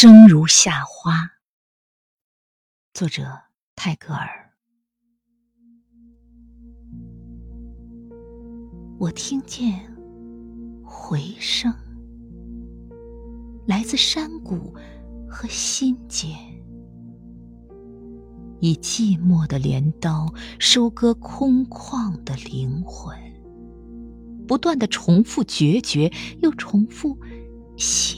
生如夏花，作者泰戈尔。我听见回声，来自山谷和心间，以寂寞的镰刀收割空旷的灵魂，不断的重复决绝，又重复幸福。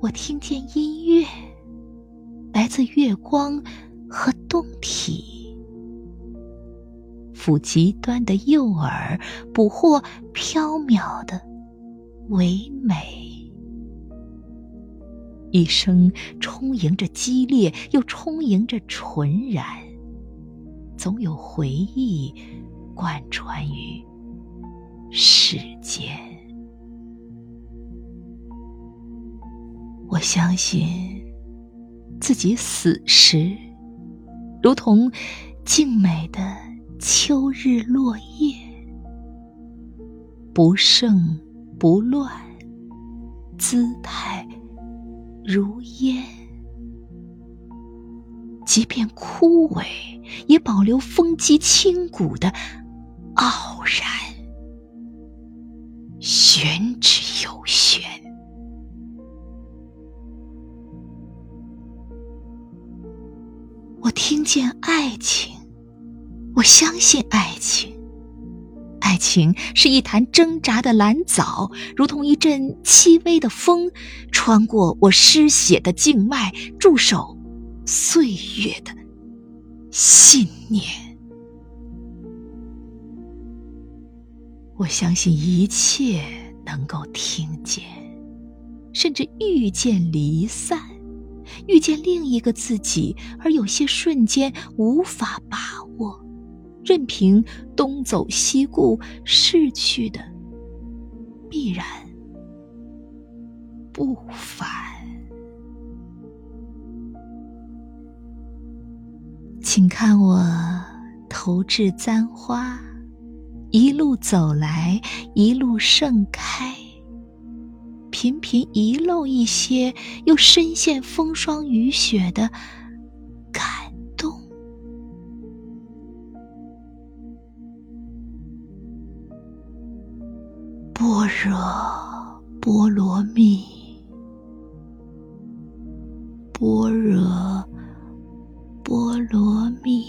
我听见音乐，来自月光和洞体。抚极端的诱饵，捕获飘渺的唯美。一生充盈着激烈，又充盈着纯然，总有回忆贯穿于世间。我相信自己死时，如同静美的。秋日落叶，不盛不乱，姿态如烟。即便枯萎，也保留风肌清骨的傲然，玄之又玄。我听见爱情。我相信爱情，爱情是一潭挣扎的蓝藻，如同一阵轻微的风，穿过我失血的静脉，驻守岁月的信念。我相信一切能够听见，甚至遇见离散，遇见另一个自己，而有些瞬间无法把握。任凭东走西顾，逝去的必然不返。请看我投掷簪花，一路走来，一路盛开，频频遗漏一些，又深陷风霜雨雪的感动。般若波罗蜜，般若波罗蜜，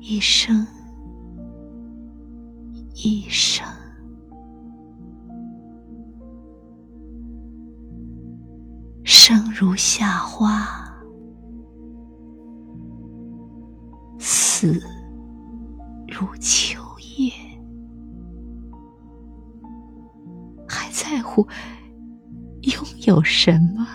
一生一生，生如夏花，死。如秋叶，还在乎拥有什么？